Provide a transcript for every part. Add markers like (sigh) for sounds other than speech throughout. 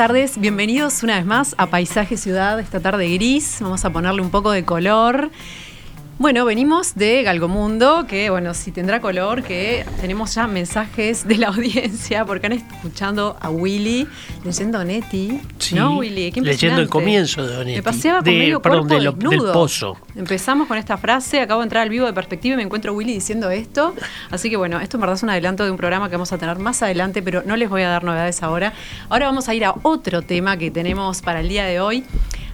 Tardes, bienvenidos una vez más a Paisaje Ciudad, esta tarde gris, vamos a ponerle un poco de color. Bueno, venimos de Galgomundo, que bueno, si tendrá color, que tenemos ya mensajes de la (laughs) audiencia, porque han escuchando a Willy leyendo Neti. ¿No, Willy? leyendo el comienzo de Onetti. Me paseaba con medio perdón, del pozo. Empezamos con esta frase, acabo de entrar al vivo de perspectiva y me encuentro a Willy diciendo esto. Así que bueno, esto en verdad es un adelanto de un programa que vamos a tener más adelante, pero no les voy a dar novedades ahora. Ahora vamos a ir a otro tema que tenemos para el día de hoy.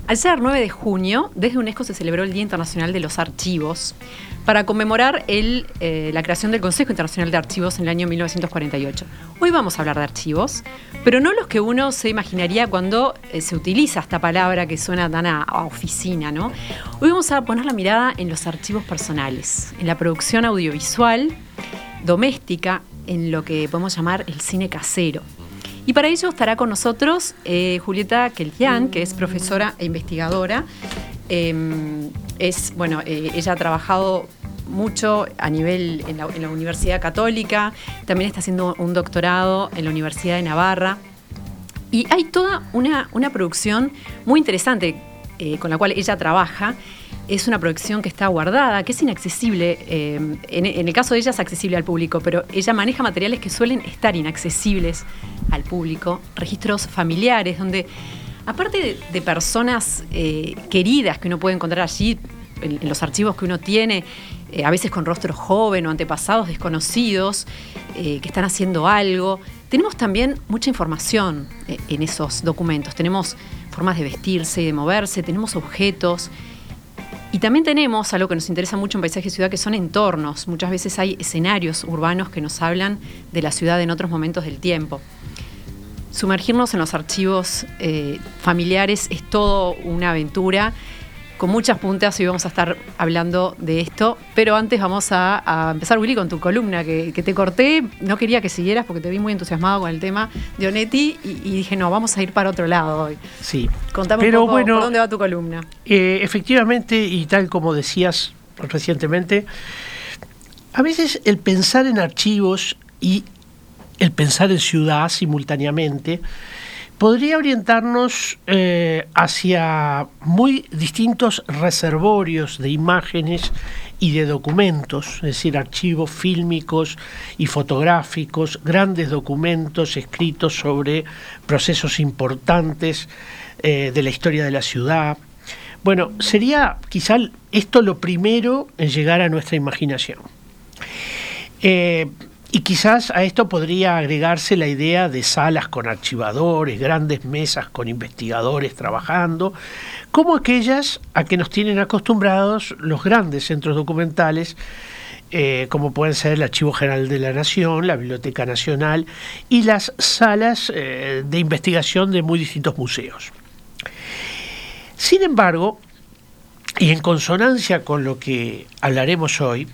Al ser 9 de junio, desde UNESCO se celebró el Día Internacional de los Archivos para conmemorar eh, la creación del Consejo Internacional de Archivos en el año 1948. Hoy vamos a hablar de archivos, pero no los que uno se imaginaría cuando eh, se utiliza esta palabra que suena tan a, a, oficina, ¿no? Hoy vamos a poner la mirada en los archivos personales, en la producción audiovisual, doméstica, en lo que podemos llamar el cine casero. Y para ello estará con nosotros eh, Julieta Keltian, que es profesora e investigadora. Em, es, bueno, eh, ella ha trabajado mucho a nivel en la, Universidad Católica, también está haciendo un doctorado en la Universidad de Navarra. Y hay toda una, una producción muy interesante eh, con la cual ella trabaja es una producción que está guardada, que es inaccesible. Eh, en, el caso de ella es accesible al público, pero ella maneja materiales que suelen estar inaccesibles al público, registros familiares, donde aparte de, personas eh, queridas que uno puede encontrar allí, en, los archivos que uno tiene, eh, a veces con rostro joven o antepasados desconocidos, que están haciendo algo, tenemos también mucha información en esos documentos. Tenemos formas de vestirse y de moverse, tenemos objetos. Y también tenemos algo que nos interesa mucho en Paisaje Ciudad, que son entornos. Muchas veces hay escenarios urbanos que nos hablan de la ciudad en otros momentos del tiempo. Sumergirnos en los archivos eh, familiares es todo una aventura con muchas puntas y vamos a estar hablando de esto. Pero antes vamos a, empezar, Willy, con tu columna que, te corté. No quería que siguieras porque te vi muy entusiasmado con el tema de Onetti y, dije, no, vamos a ir para otro lado hoy. Sí. Contame Pero un poco bueno, por dónde va tu columna. Eh, efectivamente, y tal como decías recientemente, a veces el pensar en archivos y el pensar en ciudad simultáneamente podría orientarnos eh, hacia muy distintos reservorios de imágenes y de documentos, es decir, archivos fílmicos y fotográficos, grandes documentos escritos sobre procesos importantes eh, de la historia de la ciudad. Bueno, sería quizá esto lo primero en llegar a nuestra imaginación. Eh, y quizás a esto podría agregarse la idea de salas con archivadores, grandes mesas con investigadores trabajando, como aquellas a que nos tienen acostumbrados los grandes centros documentales, eh, como pueden ser el Archivo General de la Nación, la Biblioteca Nacional y las salas eh, de investigación de muy distintos museos. Sin embargo, y en consonancia con lo que hablaremos hoy,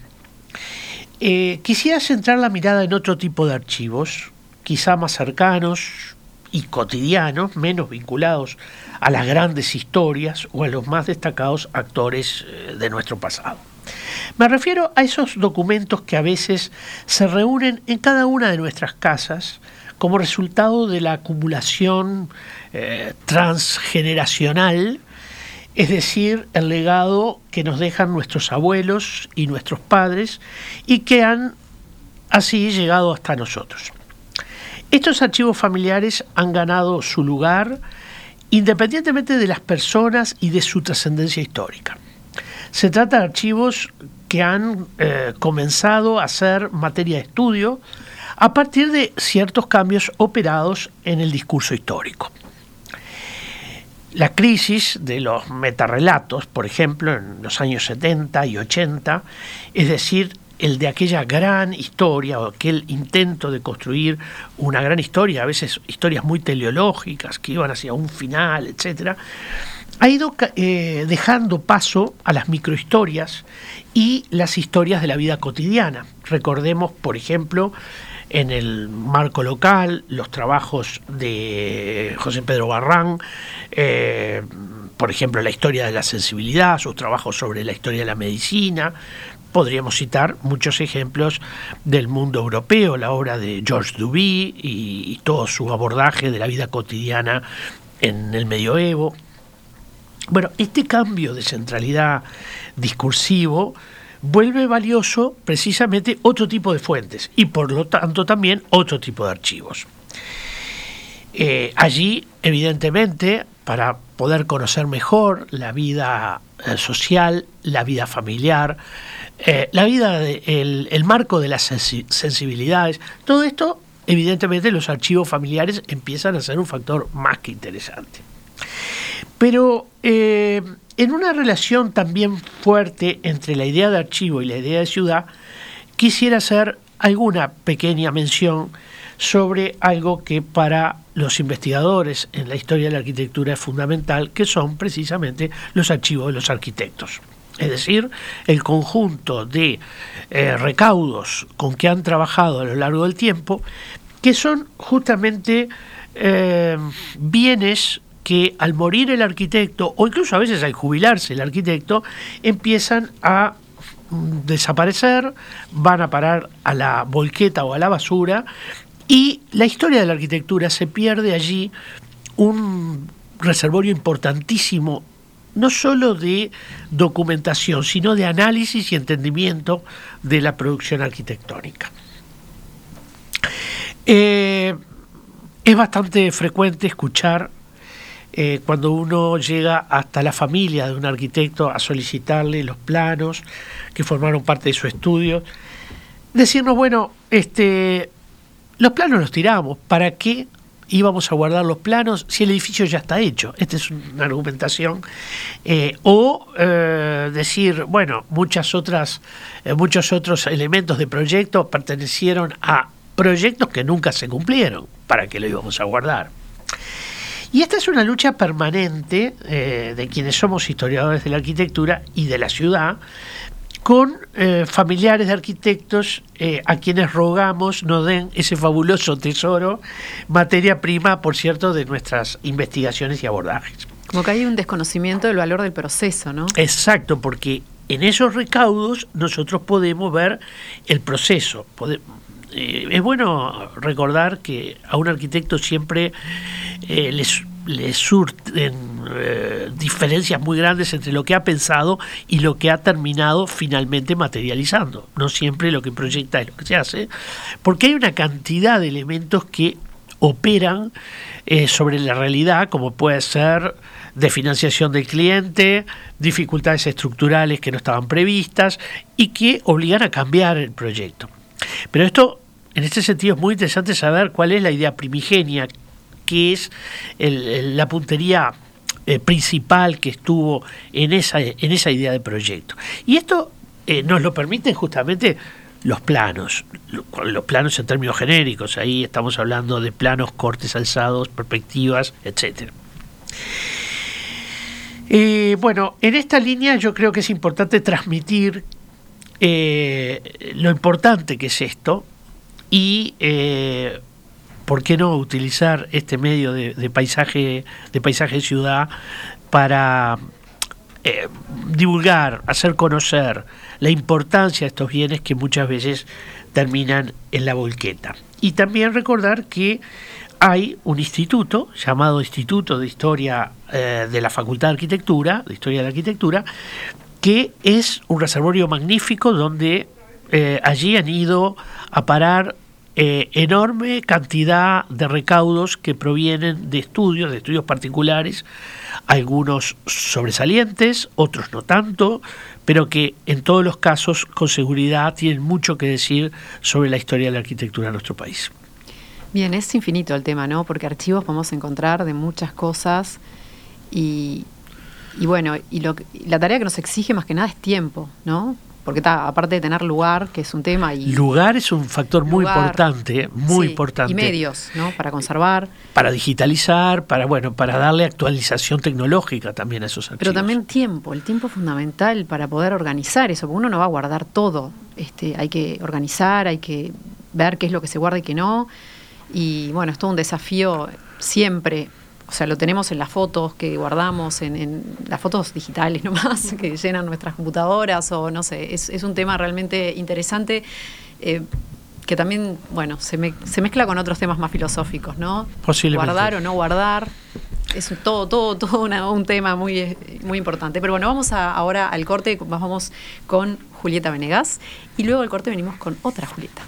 eh, quisiera centrar la mirada en otro tipo de archivos, quizá más cercanos y cotidianos, menos vinculados a las grandes historias o a los más destacados actores eh, de nuestro pasado. Me refiero a esos documentos que a veces se reúnen en cada una de nuestras casas como resultado de la acumulación eh, transgeneracional es decir, el legado que nos dejan nuestros abuelos y nuestros padres y que han así llegado hasta nosotros. Estos archivos familiares han ganado su lugar independientemente de las personas y de su trascendencia histórica. Se trata de archivos que han eh, comenzado a ser materia de estudio a partir de ciertos cambios operados en el discurso histórico. La crisis de los metarrelatos, por ejemplo, en los años 70 y 80, es decir, el de aquella gran historia o aquel intento de construir una gran historia, a veces historias muy teleológicas que iban hacia un final, etcétera, ha ido eh, dejando paso a las microhistorias y las historias de la vida cotidiana. Recordemos, por ejemplo, en el marco local, los trabajos de José Pedro Barrán, eh, por ejemplo, la historia de la sensibilidad, sus trabajos sobre la historia de la medicina. Podríamos citar muchos ejemplos del mundo europeo, la obra de Georges Duby y todo su abordaje de la vida cotidiana en el medioevo. Bueno, este cambio de centralidad discursivo vuelve valioso precisamente otro tipo de fuentes y por lo tanto también otro tipo de archivos. Eh, allí, evidentemente, para poder conocer mejor la vida eh, social, la vida familiar, eh, la vida, el, marco de las sensibilidades, todo esto, evidentemente, los archivos familiares empiezan a ser un factor más que interesante. Pero en una relación también fuerte entre la idea de archivo y la idea de ciudad, quisiera hacer alguna pequeña mención sobre algo que para los investigadores en la historia de la arquitectura es fundamental, que son precisamente los archivos de los arquitectos. Es decir, el conjunto de eh, recaudos con que han trabajado a lo largo del tiempo, que son justamente eh, bienes que al morir el arquitecto, o incluso a veces al jubilarse el arquitecto, empiezan a mm, desaparecer, van a parar a la volqueta o a la basura, y la historia de la arquitectura se pierde allí un reservorio importantísimo, no solo de documentación, sino de análisis y entendimiento de la producción arquitectónica. Eh, es bastante frecuente escuchar eh, cuando uno llega hasta la familia de un arquitecto a solicitarle los planos que formaron parte de su estudio, decirnos, bueno, este, los planos los tiramos, ¿para qué íbamos a guardar los planos si el edificio ya está hecho? Esta es una argumentación. Eh, o eh, decir, bueno, muchas otras, muchos otros elementos de proyecto pertenecieron a proyectos que nunca se cumplieron, ¿para qué lo íbamos a guardar? Y esta es una lucha permanente eh, de quienes somos historiadores de la arquitectura y de la ciudad, con eh, familiares de arquitectos eh, a quienes rogamos nos den ese fabuloso tesoro, materia prima, por cierto, de nuestras investigaciones y abordajes. Como que hay un desconocimiento del valor del proceso, ¿no? Exacto, porque en esos recaudos nosotros podemos ver el proceso. Es bueno recordar que a un arquitecto siempre eh, les, surten eh, diferencias muy grandes entre lo que ha pensado y lo que ha terminado finalmente materializando. No siempre lo que proyecta es lo que se hace, porque hay una cantidad de elementos que operan eh, sobre la realidad, como puede ser de financiación del cliente, dificultades estructurales que no estaban previstas y que obligan a cambiar el proyecto. Pero esto, en este sentido, es muy interesante saber cuál es la idea primigenia que es la puntería eh, principal que estuvo en esa, en esa idea de proyecto. Y esto eh, nos lo permiten justamente los planos, los planos en términos genéricos, ahí estamos hablando de planos, cortes alzados, perspectivas, etc. Eh, bueno, en esta línea yo creo que es importante transmitir lo importante que es esto y ¿por qué no utilizar este medio de, paisaje de paisaje ciudad para eh, divulgar, hacer conocer la importancia de estos bienes que muchas veces terminan en la volqueta? Y también recordar que hay un instituto llamado Instituto de Historia eh, de la Facultad de Arquitectura, de Historia de la Arquitectura, que es un reservorio magnífico donde eh, allí han ido a parar eh, enorme cantidad de recaudos que provienen de estudios, de estudios particulares, algunos sobresalientes, otros no tanto, pero que en todos los casos con seguridad tienen mucho que decir sobre la historia de la arquitectura de nuestro país. Bien, es infinito el tema, ¿no? Porque archivos podemos encontrar de muchas cosas Y, bueno, y lo, la tarea que nos exige más que nada es tiempo, ¿no? Porque está, aparte de tener lugar, que es un tema y lugar es un factor muy importante, muy importante y medios, ¿no? Para conservar, para digitalizar, para bueno, para darle actualización tecnológica también a esos archivos. Pero también tiempo, el tiempo es fundamental para poder organizar eso, porque uno no va a guardar todo, este, hay que organizar, hay que ver qué es lo que se guarda y qué no, y bueno, es todo un desafío siempre o sea, lo tenemos en las fotos que guardamos, en, las fotos digitales (laughs) nomás, que llenan nuestras computadoras, o no sé, es, un tema realmente interesante. Eh, que también, bueno, se, mezcla con otros temas más filosóficos, ¿no? Posiblemente. Guardar o no guardar. Es todo, todo, todo un tema muy, muy importante. Pero bueno, vamos ahora al corte, vamos con Julieta Venegas y luego al corte venimos con otra Julieta.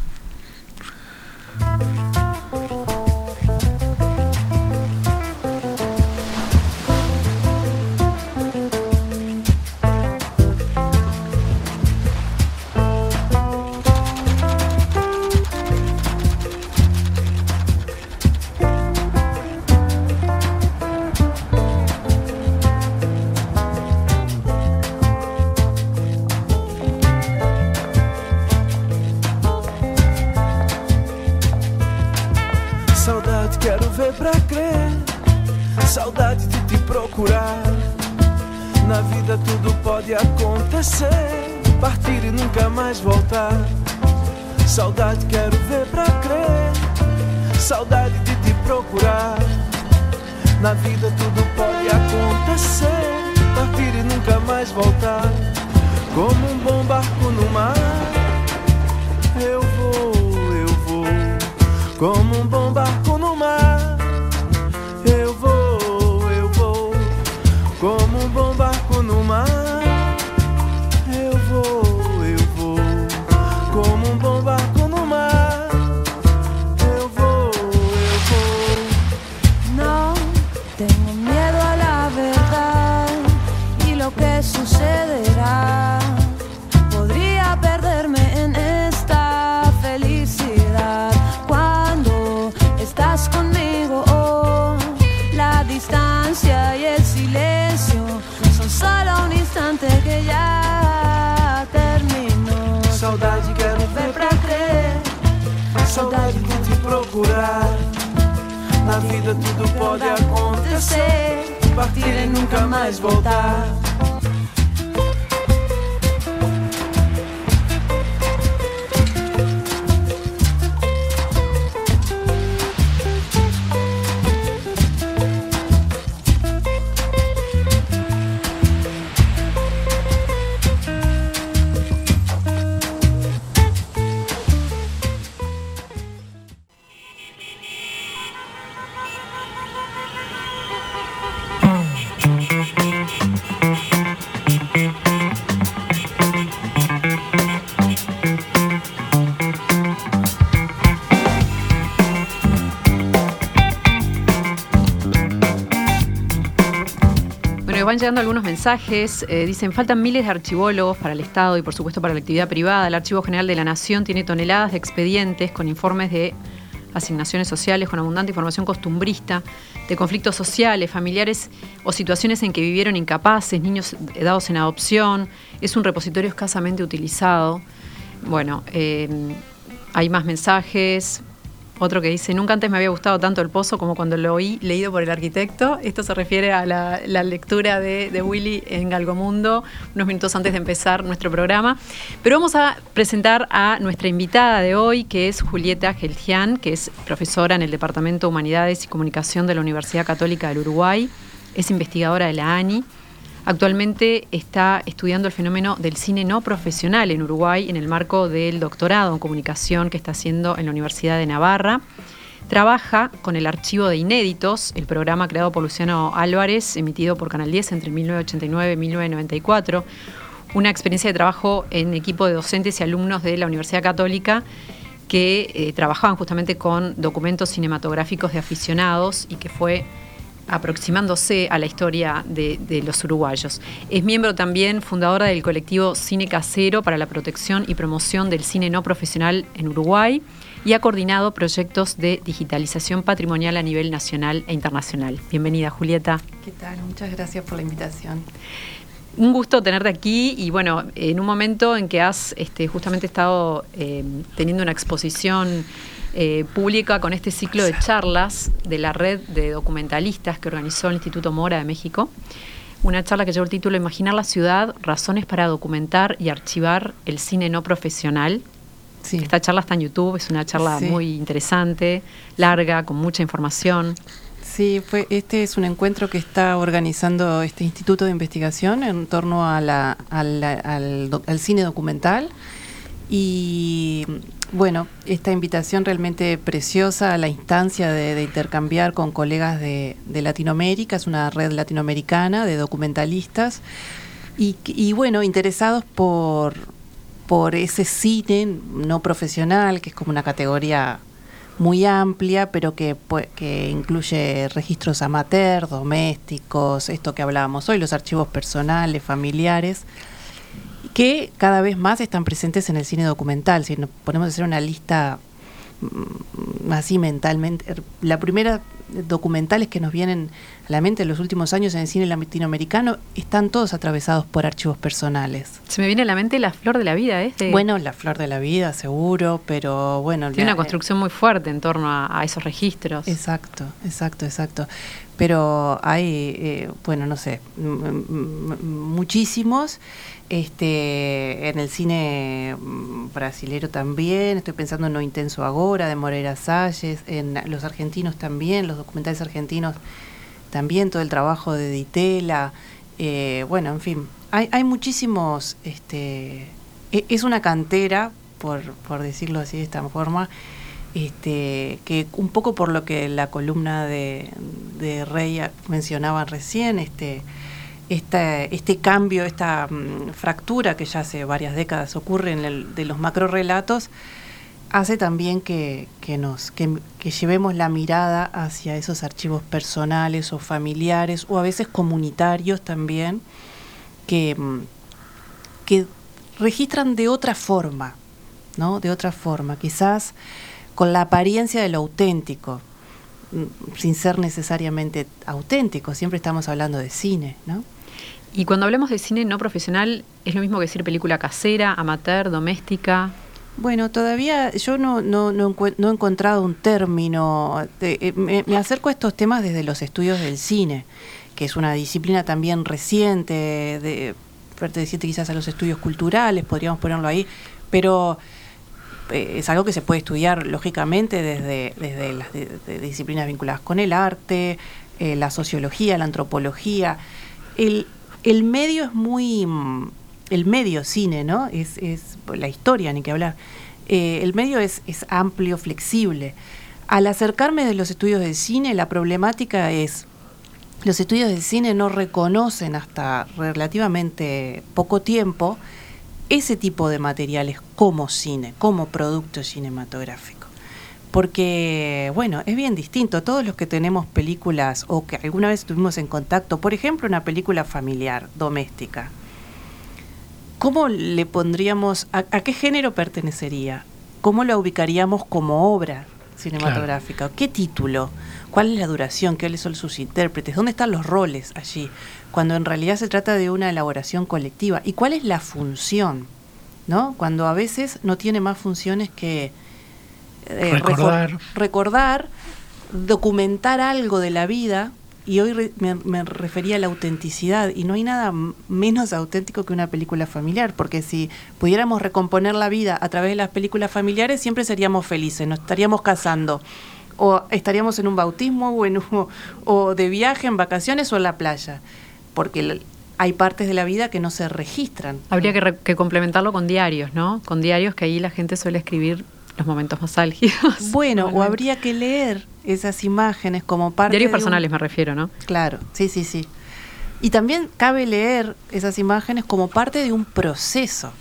Na vida tudo pode acontecer. Partir e nunca mais voltar. Como um bom barco no mar. Eu vou, eu vou. Como um bom barco mais voltar. Llegando algunos mensajes. Eh, dicen, faltan miles de archivólogos para el Estado y por supuesto para la actividad privada. El Archivo General de la Nación tiene toneladas de expedientes con informes de asignaciones sociales, con abundante información costumbrista, de conflictos sociales, familiares o situaciones en que vivieron incapaces, niños dados en adopción. Es un repositorio escasamente utilizado. Bueno, eh, hay más mensajes. Otro que dice, nunca antes me había gustado tanto el pozo como cuando lo oí leído por el arquitecto. Esto se refiere a la, lectura de, Willy en Galgomundo, unos minutos antes de empezar nuestro programa. Pero vamos a presentar a nuestra invitada de hoy, que es Julieta Gelgian, que es profesora en el Departamento de Humanidades y Comunicación de la Universidad Católica del Uruguay. Es investigadora de la ANI Actualmente está estudiando el fenómeno del cine no profesional en Uruguay en el marco del doctorado en comunicación que está haciendo en la Universidad de Navarra. Trabaja con el archivo de inéditos, el programa creado por Luciano Álvarez, emitido por Canal 10 entre 1989 y 1994. Una experiencia de trabajo en equipo de docentes y alumnos de la Universidad Católica que eh, trabajaban justamente con documentos cinematográficos de aficionados y que fue aproximándose a la historia de, de, los uruguayos. Es miembro también fundadora del colectivo Cine Casero para la protección y promoción del cine no profesional en Uruguay y ha coordinado proyectos de digitalización patrimonial a nivel nacional e internacional. Bienvenida, Julieta. ¿Qué tal? Muchas gracias por la invitación. Un gusto tenerte aquí y bueno, en un momento en que has este, justamente estado eh, teniendo una exposición eh, pública con este ciclo de charlas de la red de documentalistas que organizó el Instituto Mora de México. Una charla que llevó el título Imaginar la ciudad, razones para documentar y archivar el cine no profesional, esta charla está en YouTube, es una charla muy interesante, larga, con mucha información. Sí, fue, este es un encuentro que está organizando este instituto de investigación en torno a la, al, cine documental. Y bueno, esta invitación realmente preciosa a la instancia de, intercambiar con colegas de, Latinoamérica, es una red latinoamericana de documentalistas. y bueno, interesados por, por ese cine no profesional, que es como una categoría muy amplia, pero que, que incluye registros amateur, domésticos, esto que hablábamos hoy, los archivos personales, familiares, que cada vez más están presentes en el cine documental. Si nos ponemos a hacer una lista mm, así mentalmente, la primera documentales que nos vienen a la mente en los últimos años en el cine latinoamericano están todos atravesados por archivos personales. Se me viene a la mente La Flor de la Vida, ¿eh? Bueno, La Flor de la Vida, seguro, pero bueno... Tiene una construcción muy fuerte en torno a, esos registros. Exacto, exacto, exacto. Pero hay, eh, bueno, no sé, muchísimos. Este, en el cine mm, brasilero también, estoy pensando en No Intenso Agora, de Moreira Salles, en los argentinos también, los documentales argentinos también, todo el trabajo de Ditela, eh, bueno, en fin, hay, hay muchísimos, este, e, es una cantera, por, por decirlo así de esta forma, este, que un poco por lo que la columna de, de Rey mencionaba recién, este, este cambio, esta mm, fractura que ya hace varias décadas ocurre en el, de los macro relatos, hace también que, nos, que, llevemos la mirada hacia esos archivos personales o familiares o a veces comunitarios también, que, mm, que registran de otra forma, ¿no? De otra forma, quizás con la apariencia de lo auténtico, mm, sin ser necesariamente auténtico, siempre estamos hablando de cine, ¿no? Y cuando hablamos de cine no profesional, ¿es lo mismo que decir película casera, amateur, doméstica? Bueno, todavía yo no, no, no, he encontrado un término. Eh, me, acerco a estos temas desde los estudios del cine, que es una disciplina también reciente, de, perteneciente quizás a los estudios culturales, podríamos ponerlo ahí, pero eh, es algo que se puede estudiar lógicamente desde, desde las disciplinas vinculadas con el arte, eh, la sociología, la antropología. El, el medio es muy el medio cine, ¿no? Es, es la historia, ni que hablar. Eh, el medio es, es amplio, flexible. Al acercarme de los estudios de cine, la problemática es, los estudios de cine no reconocen hasta relativamente poco tiempo ese tipo de materiales como cine, como producto cinematográfico. Porque, bueno, es bien distinto. Todos los que tenemos películas o que alguna vez estuvimos en contacto, por ejemplo, una película familiar, doméstica, ¿cómo le pondríamos, a, qué género pertenecería? ¿Cómo la ubicaríamos como obra cinematográfica? ¿Qué título? ¿Cuál es la duración? ¿Qué son sus intérpretes? ¿Dónde están los roles allí? Cuando en realidad se trata de una elaboración colectiva. ¿Y cuál es la función? ¿No? Cuando a veces no tiene más funciones que eh, recordar. recordar, documentar algo de la vida y hoy me, refería a la autenticidad y no hay nada menos auténtico que una película familiar, porque si pudiéramos recomponer la vida a través de las películas familiares, siempre seríamos felices, nos estaríamos casando o estaríamos en un bautismo o, en o de viaje, en vacaciones o en la playa, porque hay partes de la vida que no se registran. Habría que, que complementarlo con diarios, ¿no? Con diarios que ahí la gente suele escribir los momentos más álgidos. Bueno, (laughs) o habría que leer esas imágenes como parte Diarios personales me refiero, ¿no? Claro, sí, sí, sí. Y también cabe leer esas imágenes como parte de un proceso,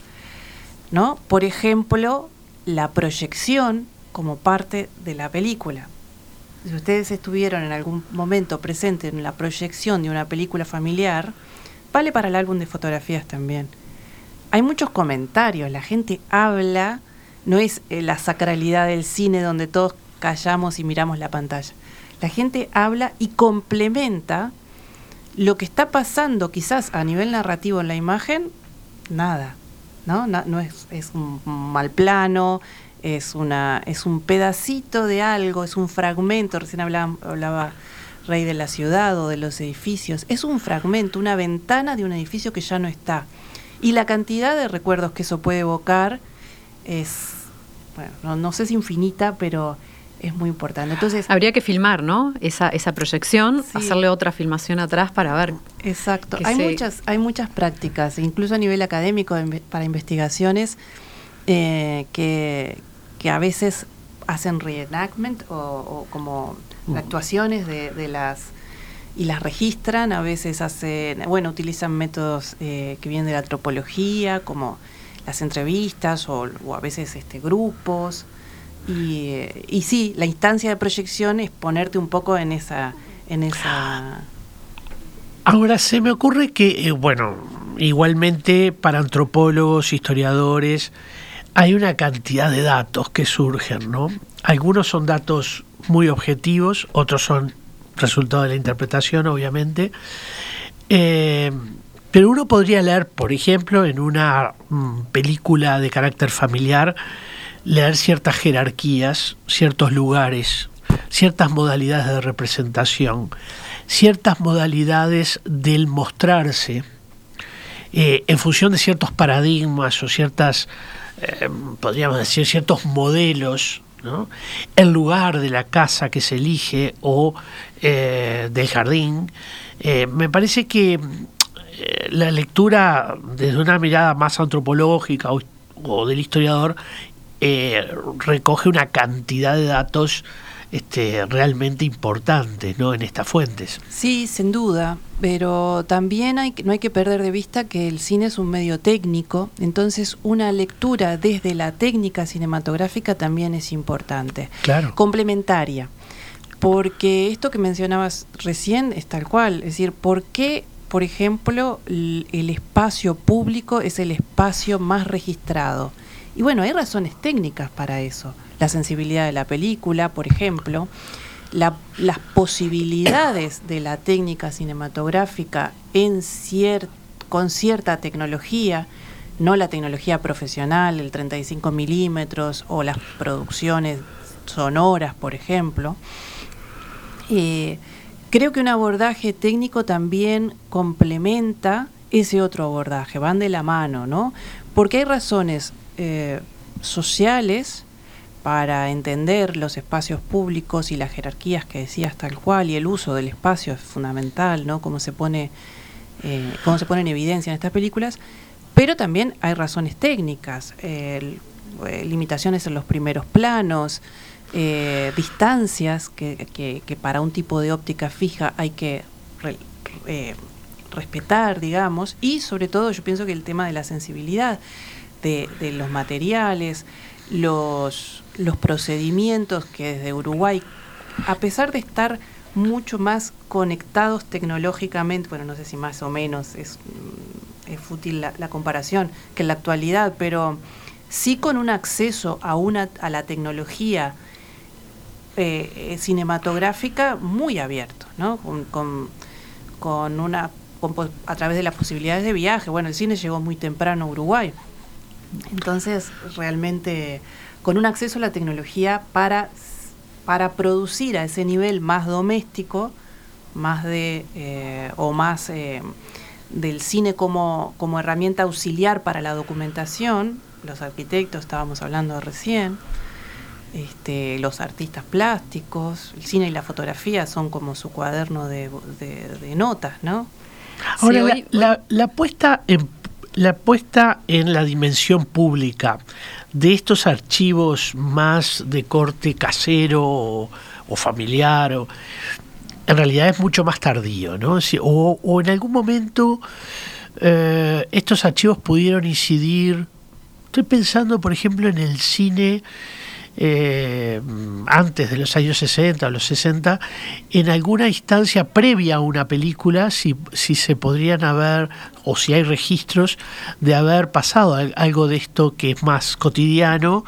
¿no? Por ejemplo, la proyección como parte de la película. si ustedes estuvieron en algún momento presentes en la proyección de una película familiar, vale para el álbum de fotografías también. Hay muchos comentarios, la gente habla, no es eh, la sacralidad del cine donde todos callamos y miramos la pantalla. La gente habla y complementa lo que está pasando quizás a nivel narrativo en la imagen, nada, ¿no? No, es, un mal plano, es, una, es un pedacito de algo, es un fragmento, recién hablaba, hablaba Rey de la ciudad o de los edificios, es un fragmento, una ventana de un edificio que ya no está. Y la cantidad de recuerdos que eso puede evocar es, bueno, no, sé si infinita, pero es muy importante. Entonces habría que filmar, ¿no? Esa, esa proyección, hacerle otra filmación atrás para ver. Exacto. Hay muchas, hay muchas prácticas, incluso a nivel académico para investigaciones, eh, que, que a veces hacen reenactment o, como mm. actuaciones de, las y las registran, a veces hacen, bueno, utilizan métodos eh, que vienen de la antropología, como las entrevistas o, a veces este, grupos. Y, sí, la instancia de proyección es ponerte un poco en esa... En esa Ahora se me ocurre que, eh, bueno, igualmente para antropólogos, historiadores, hay una cantidad de datos que surgen, ¿no? Algunos son datos muy objetivos, otros son resultado de la interpretación, obviamente. Eh, pero uno podría leer, por ejemplo, en una mm, película de carácter familiar, leer ciertas jerarquías, ciertos lugares, ciertas modalidades de representación, ciertas modalidades del mostrarse, eh, en función de ciertos paradigmas o ciertas eh, podríamos decir, ciertos modelos, ¿no? el lugar de la casa que se elige o eh, del jardín. Me parece que la lectura desde una mirada más antropológica o del historiador recoge una cantidad de datos este, realmente importantes ¿no? en estas fuentes. Sí, sin duda, pero también hay, no hay que perder de vista que el cine es un medio técnico, entonces una lectura desde la técnica cinematográfica también es importante, claro. complementaria, porque esto que mencionabas recién es tal cual, es decir, ¿por qué por ejemplo, el espacio público es el espacio más registrado. Y bueno, hay razones técnicas para eso la sensibilidad de la película, por ejemplo, las posibilidades de la técnica cinematográfica con cierta tecnología, no la tecnología profesional, el 35 milímetros o las producciones sonoras, por ejemplo. Eh, creo que un abordaje técnico también complementa ese otro abordaje, van de la mano, ¿no? Porque hay razones eh, sociales para entender los espacios públicos y las jerarquías que decías tal cual y el uso del espacio es fundamental, ¿no? Cómo se pone, eh, cómo se pone en evidencia en estas películas, pero también hay razones técnicas, eh, limitaciones en los primeros planos, distancias que, que, para un tipo de óptica fija hay que respetar, digamos, y sobre todo yo pienso que el tema de la sensibilidad de, los materiales, los los procedimientos que desde Uruguay, a pesar de estar mucho más conectados tecnológicamente, bueno, no sé si más o menos es, mm, es fútil la, comparación que en la actualidad, pero sí con un acceso a, una, a la tecnología eh, cinematográfica muy abierto, ¿no? Con, con, una, a través de las posibilidades de viaje. Bueno, el cine llegó muy temprano a Uruguay. Entonces, realmente con un acceso a la tecnología para, para producir a ese nivel más doméstico, más de, eh, o más eh, del cine como, como herramienta auxiliar para la documentación, los arquitectos estábamos hablando recién, este, los artistas plásticos, el cine y la fotografía son como su cuaderno de, notas, ¿no? Ahora, la, la, puesta en la puesta en la dimensión pública de estos archivos más de corte casero o, familiar, en realidad es mucho más tardío, ¿no? O, en algún momento eh, estos archivos pudieron incidir, estoy pensando por ejemplo en el cine eh, antes de los años 60 o los 60, en alguna instancia previa a una película, si, si se podrían haber, o si hay registros de haber pasado algo de esto que es más cotidiano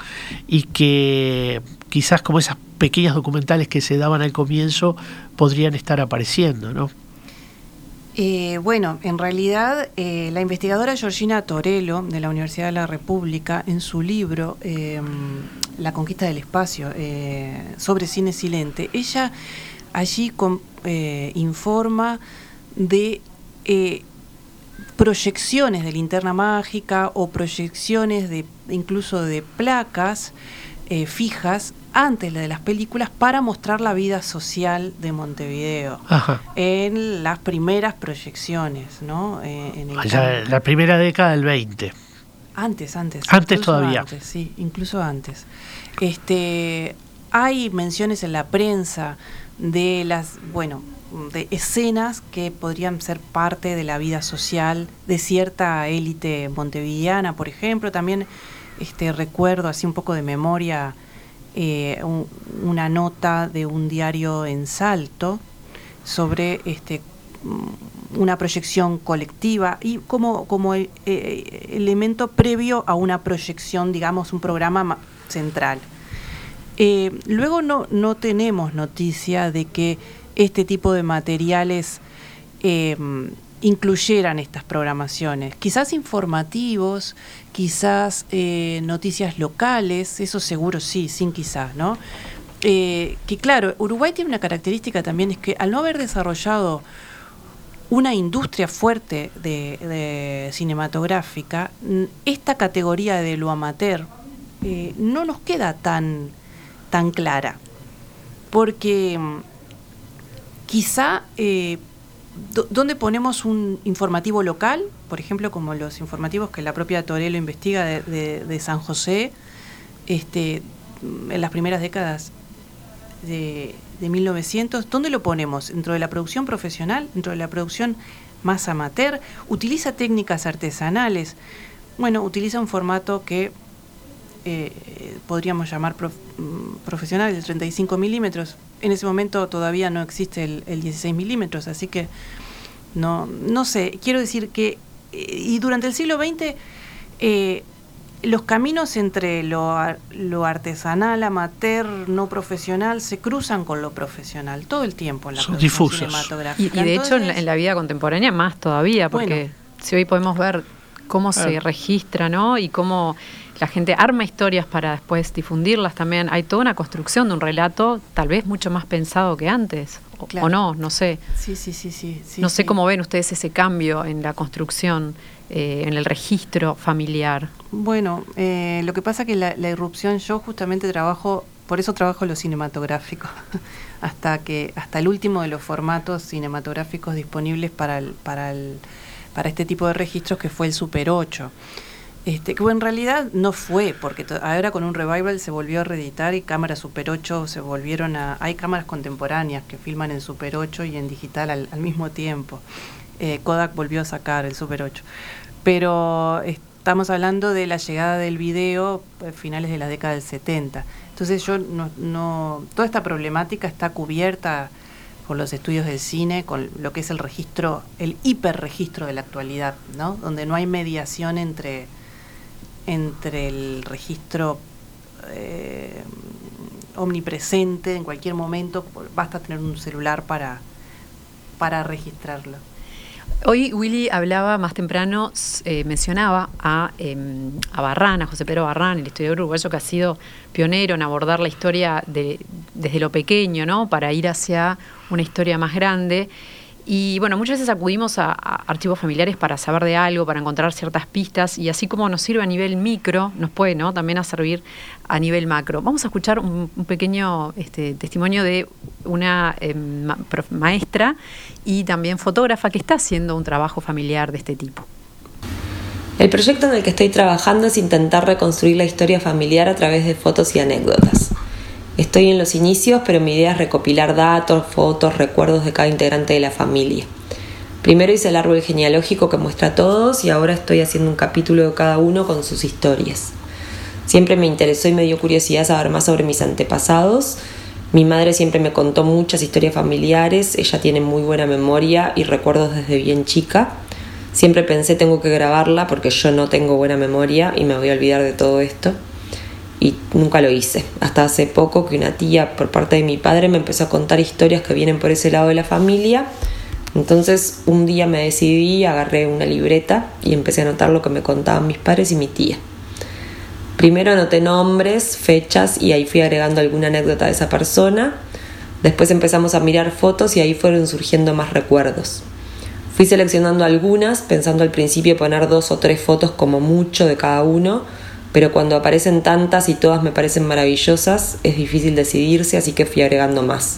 y que quizás como esas pequeñas documentales que se daban al comienzo podrían estar apareciendo, ¿no? Eh, bueno, en realidad eh, la investigadora Georgina Torello de la Universidad de la República, en su libro em, La conquista del espacio eh, sobre cine silente, ella allí informa de proyecciones de linterna mágica o proyecciones de incluso de placas fijas antes de las películas para mostrar la vida social de Montevideo en las primeras proyecciones, ¿no? Eh, en la primera década del 20. Antes, antes. Antes todavía. sí, incluso antes. Este, hay menciones en la prensa de las, bueno, de escenas que podrían ser parte de la vida social de cierta élite montevideana, por ejemplo. También este, recuerdo así un poco de memoria eh, una nota de un diario en Salto sobre este, mm, una proyección colectiva y como, como eh, elemento previo a una proyección, digamos, un programa central. Eh, luego no, no tenemos noticia de que este tipo de materiales incluyeran estas programaciones, quizás informativos, quizás eh, noticias locales, eso seguro sí, sin quizás, ¿no? Eh, que claro, Uruguay tiene una característica también, es que al no haber desarrollado una industria fuerte de, cinematográfica, esta categoría de lo amateur eh, no nos queda tan, tan clara, porque mm, quizá ¿Dónde ponemos un informativo local? Por ejemplo, como los informativos que la propia Torello investiga de, San José, este, en las primeras décadas de, 1900. ¿Dónde lo ponemos? ¿Dentro de la producción profesional? ¿Dentro de la producción más amateur? ¿Utiliza técnicas artesanales? Bueno, utiliza un formato que eh, podríamos llamar mm, profesional, el 35 milímetros, en ese momento todavía no existe el, 16 milímetros, así que no, no sé, quiero decir que, eh, y durante el siglo XX, eh, los caminos entre lo, lo, artesanal, amateur, no profesional, se cruzan con lo profesional todo el tiempo en la Son cinematográfica. Y, de hecho en la, vida contemporánea más todavía, porque si hoy podemos ver cómo se registra, ¿no? Y cómo la gente arma historias para después difundirlas también. Hay toda una construcción de un relato, tal vez mucho más pensado que antes, o, no, no sé. Sí, sí, sí, sí. no sé cómo ven ustedes ese cambio en la construcción, eh, en el registro familiar. Bueno, eh, lo que pasa que la, irrupción, yo justamente trabajo, por eso trabajo lo cinematográfico, (laughs) hasta que hasta el último de los formatos cinematográficos disponibles para para el, para este tipo de registros que fue el Super 8. Este, que en realidad no fue, porque ahora con un revival se volvió a reeditar y cámaras Super 8 se volvieron a... Hay cámaras contemporáneas que filman en Super 8 y en digital al, mismo tiempo. Eh, Kodak volvió a sacar el Super 8. Pero estamos hablando de la llegada del video a pues, finales de la década del 70. Entonces yo no, no... Toda esta problemática está cubierta por los estudios del cine con lo que es el registro, el hiperregistro de la actualidad, ¿no? Donde no hay mediación entre entre el registro eh, omnipresente en cualquier momento, basta tener un celular para, para registrarlo. Hoy Willy hablaba más temprano, eh, mencionaba a, a Barran, a José Pedro Barran, el historiador uruguayo que ha sido pionero en abordar la historia de, desde lo pequeño, ¿no? Para ir hacia una historia más grande. Y bueno, muchas veces acudimos a, archivos familiares para saber de algo, para encontrar ciertas pistas, y así como nos sirve a nivel micro, nos puede ¿no? también a servir a nivel macro. Vamos a escuchar un, pequeño este, testimonio de una em, maestra y también fotógrafa que está haciendo un trabajo familiar de este tipo. El proyecto en el que estoy trabajando es intentar reconstruir la historia familiar a través de fotos y anécdotas. Estoy en los inicios, pero mi idea es recopilar datos, fotos, recuerdos de cada integrante de la familia. Primero hice el árbol genealógico que muestra a todos y ahora estoy haciendo un capítulo de cada uno con sus historias. Siempre me interesó y me dio curiosidad saber más sobre mis antepasados. Mi madre siempre me contó muchas historias familiares, ella tiene muy buena memoria y recuerdos desde bien chica. Siempre pensé tengo que grabarla porque yo no tengo buena memoria y me voy a olvidar de todo esto. Y nunca lo hice. Hasta hace poco que una tía por parte de mi padre me empezó a contar historias que vienen por ese lado de la familia. Entonces un día me decidí, agarré una libreta y empecé a anotar lo que me contaban mis padres y mi tía. Primero anoté nombres, fechas y ahí fui agregando alguna anécdota de esa persona. Después empezamos a mirar fotos y ahí fueron surgiendo más recuerdos. Fui seleccionando algunas, pensando al principio poner dos o tres fotos como mucho de cada uno, pero cuando aparecen tantas y todas me parecen maravillosas, es difícil decidirse, así que fui agregando más.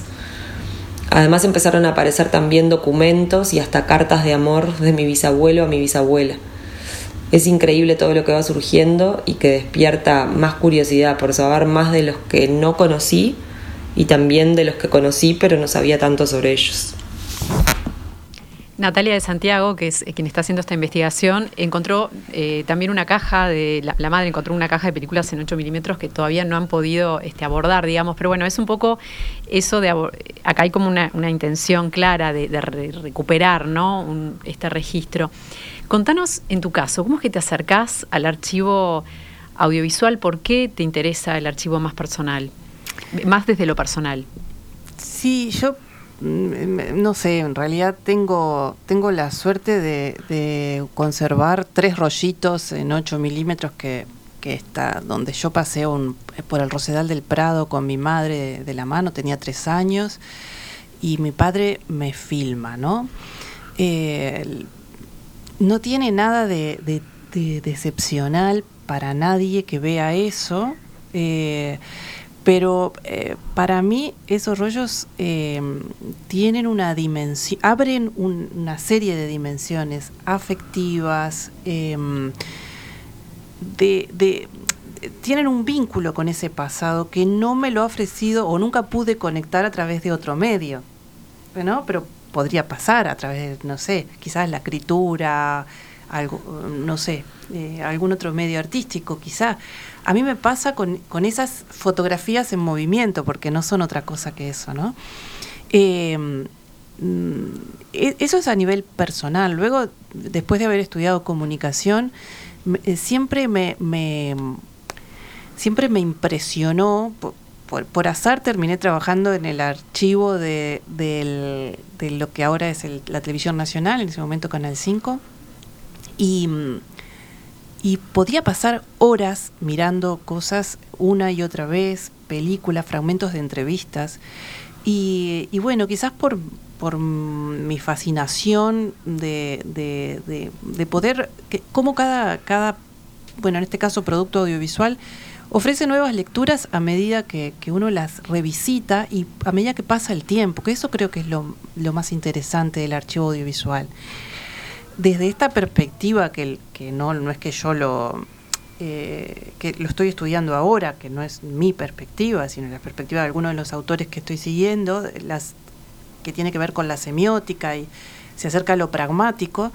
Además empezaron a aparecer también documentos y hasta cartas de amor de mi bisabuelo a mi bisabuela. Es increíble todo lo que va surgiendo y que despierta más curiosidad por saber más de los que no conocí y también de los que conocí pero no sabía tanto sobre ellos. Natalia de Santiago, que es quien está haciendo esta investigación, encontró eh, también una caja de. La, madre encontró una caja de películas en 8 milímetros que todavía no han podido este, abordar, digamos. Pero bueno, es un poco eso de. Acá hay como una, intención clara de, recuperar ¿no? este registro. Contanos en tu caso, ¿cómo es que te acercás al archivo audiovisual? ¿Por qué te interesa el archivo más personal? Más desde lo personal. Sí, yo no sé, en realidad tengo, tengo la suerte de, conservar tres rollitos en 8 milímetros que, que está, donde yo pasé por el Rosedal del Prado con mi madre de, la mano, tenía tres años, y mi padre me filma, ¿no? No tiene nada de, de, excepcional para nadie que vea eso. Eh, pero eh, para mí esos rollos eh, tienen una dimensión, abren una serie de dimensiones afectivas, em, de, tienen un vínculo con ese pasado que no me lo ha ofrecido o nunca pude conectar a través de otro medio, ¿no? Pero podría pasar a través de, no sé, quizás la escritura, algo, no sé, eh, algún otro medio artístico, quizás a mí me pasa con, esas fotografías en movimiento, porque no son otra cosa que eso, ¿no? Em, mm, e, eso es a nivel personal. Luego, después de haber estudiado comunicación, eh, siempre me, siempre me impresionó. Por, azar terminé trabajando en el archivo de, lo que ahora es la televisión nacional, en ese momento Canal 5. Y y podía pasar horas mirando cosas una y otra vez, películas, fragmentos de entrevistas. Y, bueno, quizás por, por mi fascinación de, de, poder, que, como cada, cada, bueno, en este caso producto audiovisual, ofrece nuevas lecturas a medida que, uno las revisita y a medida que pasa el tiempo, que eso creo que es lo más interesante del archivo audiovisual desde esta perspectiva, que, que no, es que yo lo, eh, que lo estoy estudiando ahora, que no es mi perspectiva, sino la perspectiva de algunos de los autores que estoy siguiendo, que tiene que ver con la semiótica y se acerca a lo pragmático,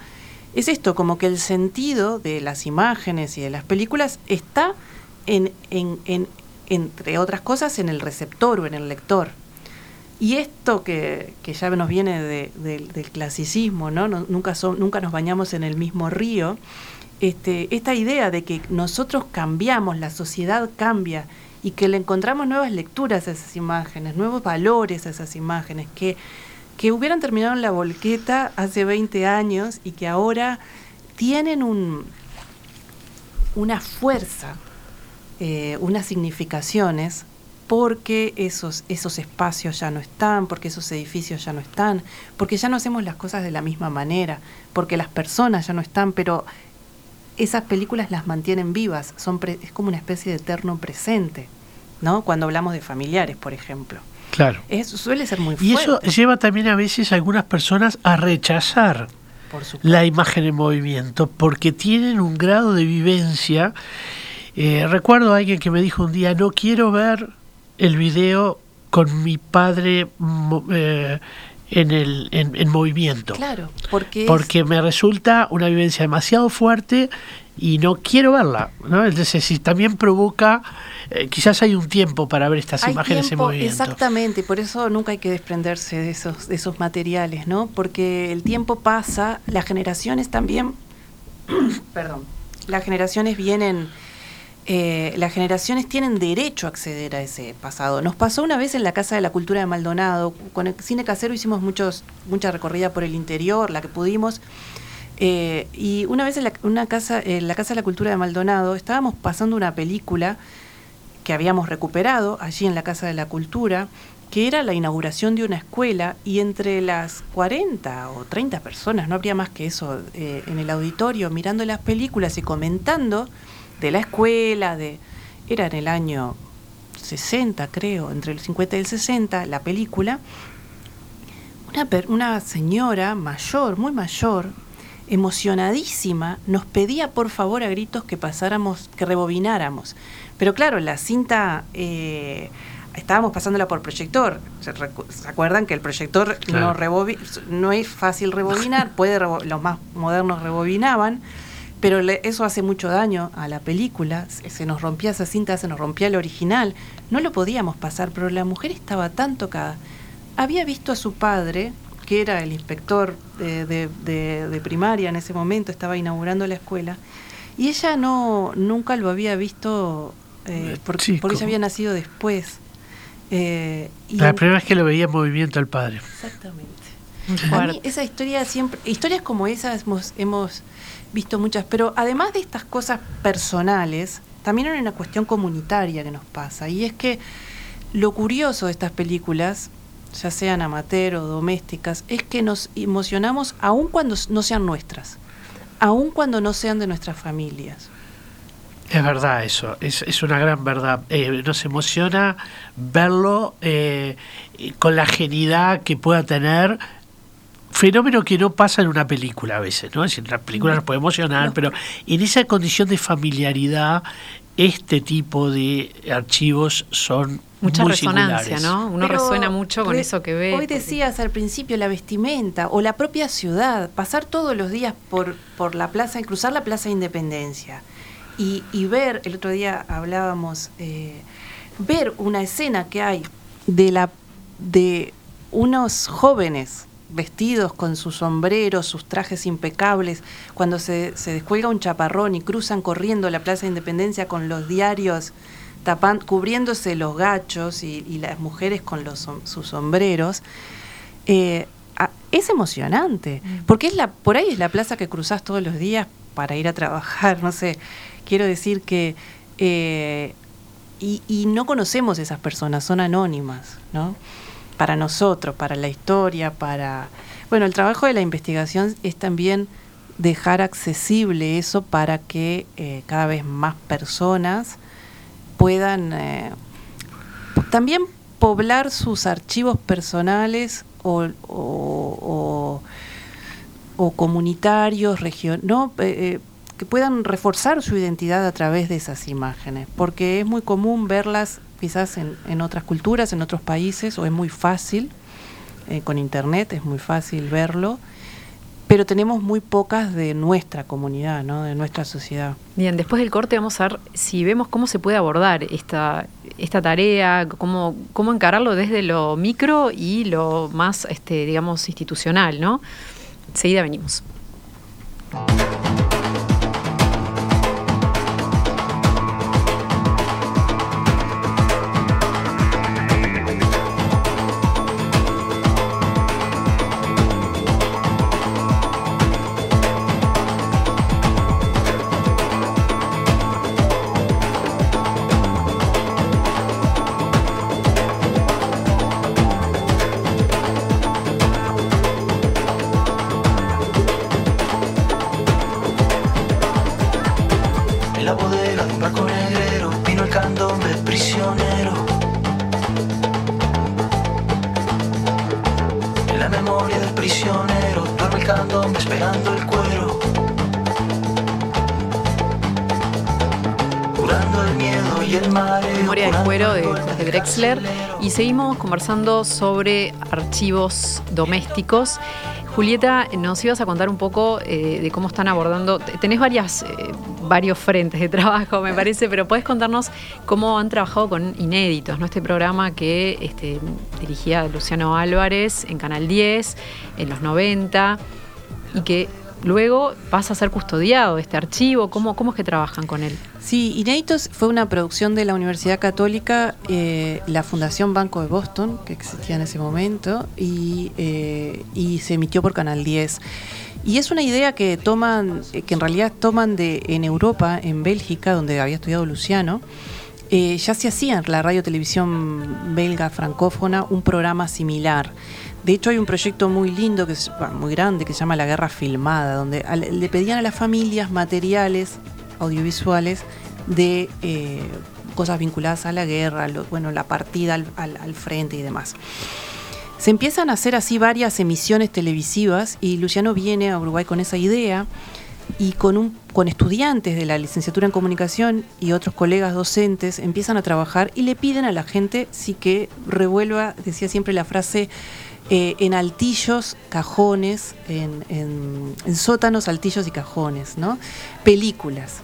es esto, como que el sentido de las imágenes y de las películas está en, en, en entre otras cosas, en el receptor o en el lector. Y esto que, ya nos viene del clasicismo, ¿no? nunca, nunca nos bañamos en el mismo río, este, esta idea de que nosotros cambiamos, la sociedad cambia y que le encontramos nuevas lecturas a esas imágenes, nuevos valores a esas imágenes, que, que hubieran terminado en la volqueta hace 20 años y que ahora tienen un, una fuerza, eh, unas significaciones porque esos, esos espacios ya no están, porque esos edificios ya no están, porque ya no hacemos las cosas de la misma manera, porque las personas ya no están, pero esas películas las mantienen vivas, son es como una especie de eterno presente, ¿no? Cuando hablamos de familiares, por ejemplo. Claro. Eso suele ser muy fuerte. Y eso lleva también a veces a algunas personas a rechazar la imagen en movimiento, porque tienen un grado de vivencia. Eh, recuerdo a alguien que me dijo un día, no quiero ver el video con mi padre eh, en el en, movimiento. Claro, porque porque me resulta una vivencia demasiado fuerte y no quiero verla, ¿no? Entonces, si también provoca, eh, quizás hay un tiempo para ver estas imágenes en movimiento. Exactamente, por eso nunca hay que desprenderse de esos, de esos materiales, ¿no? Porque el tiempo pasa, las generaciones también, (clears throat) perdón, las generaciones vienen eh, las generaciones tienen derecho a acceder a ese pasado. Nos pasó una vez en la Casa de la Cultura de Maldonado, con el cine casero hicimos muchos, mucha recorrida por el interior, la que pudimos, eh, y una vez en la, casa, en la Casa de la Cultura de Maldonado estábamos pasando una película que habíamos recuperado allí en la Casa de la Cultura, que era la inauguración de una escuela y entre las 40 o 30 personas, no habría más que eso, eh, en el auditorio mirando las películas y comentando, de la escuela, de era en el año 60 creo, entre el 50 y el 60, la película, una, una señora mayor, muy mayor, emocionadísima, nos pedía por favor a gritos que pasáramos, que rebobináramos. Pero claro, la cinta eh, estábamos pasándola por proyector. ¿Se, acuerdan que el proyector no, no es fácil rebobinar? (laughs) Puede los más modernos rebobinaban pero eso hace mucho daño a la película, se, nos rompía esa cinta, se nos rompía el original, no lo podíamos pasar, pero la mujer estaba tan tocada. Había visto a su padre, que era el inspector de, primaria en ese momento, estaba inaugurando la escuela, y ella no nunca lo había visto eh, porque, ella había nacido después. Eh, la primera vez que lo veía en movimiento al padre. Exactamente. esa historia siempre, historias como esas hemos, hemos visto muchas, pero además de estas cosas personales, también hay una cuestión comunitaria que nos pasa, y es que lo curioso de estas películas, ya sean amateur o domésticas, es que nos emocionamos aun cuando no sean nuestras, aun cuando no sean de nuestras familias. Es verdad eso, es, es una gran verdad. Eh, nos emociona verlo eh, con la genialidad que pueda tener fenómeno que no pasa en una película a veces, ¿no? Es decir, la película nos puede emocionar, pero en esa condición de familiaridad, este tipo de archivos son mucha muy resonancia, ¿no? Uno resuena mucho con eso que ve. Hoy decías al principio la vestimenta o la propia ciudad, pasar todos los días por, por la plaza, cruzar la plaza de Independencia y, y ver, el otro día hablábamos, eh, ver una escena que hay de la de unos jóvenes vestidos con sus sombreros, sus trajes impecables, cuando se, se descuelga un chaparrón y cruzan corriendo la Plaza de Independencia con los diarios tapan, cubriéndose los gachos y, las mujeres con los, sus sombreros, eh, es emocionante, mm. porque es la, por ahí es la plaza que cruzas todos los días para ir a trabajar, no sé, quiero decir que... Eh, y, y no conocemos esas personas, son anónimas, ¿no? Para nosotros, para la historia, para... Bueno, el trabajo de la investigación es también dejar accesible eso para que eh, cada vez más personas puedan eh, también poblar sus archivos personales o, o, comunitarios, region, ¿no? Eh, que puedan reforzar su identidad a través de esas imágenes, porque es muy común verlas quizás en, otras culturas, en otros países, o es muy fácil, eh, con internet es muy fácil verlo, pero tenemos muy pocas de nuestra comunidad, ¿no? de nuestra sociedad. Bien, después del corte vamos a ver si vemos cómo se puede abordar esta, esta tarea, cómo, cómo encararlo desde lo micro y lo más, este, digamos, institucional, ¿no? Enseguida venimos. Conversando sobre archivos domésticos. Julieta, nos ibas a contar un poco eh, de cómo están abordando. Tenés varias, eh, varios frentes de (laughs) trabajo, me parece, pero podés contarnos cómo han trabajado con Inéditos, ¿no? Este programa que este, dirigía Luciano Álvarez en Canal 10 en los 90 y que luego pasa a ser custodiado este archivo. ¿Cómo, cómo es que trabajan con él? Sí, Inéditos fue una producción de la Universidad Católica, eh, la Fundación Banco de Boston, que existía en ese momento, y, eh, y, se emitió por Canal 10. Y es una idea que toman, eh, que en realidad toman de en Europa, en Bélgica, donde había estudiado Luciano. Ya se hacía en la radio televisión belga francófona un programa similar. De hecho, hay un proyecto muy lindo, que es muy grande, que se llama La Guerra Filmada, donde le pedían a las familias materiales audiovisuales de eh, cosas vinculadas a la guerra, bueno, la partida al, frente y demás. Se empiezan a hacer así varias emisiones televisivas y Luciano viene a Uruguay con esa idea y con, un, con estudiantes de la licenciatura en comunicación y otros colegas docentes empiezan a trabajar y le piden a la gente sí que revuelva, decía siempre la frase, eh, en altillos, cajones, en, en, sótanos, altillos y cajones, ¿no? Películas.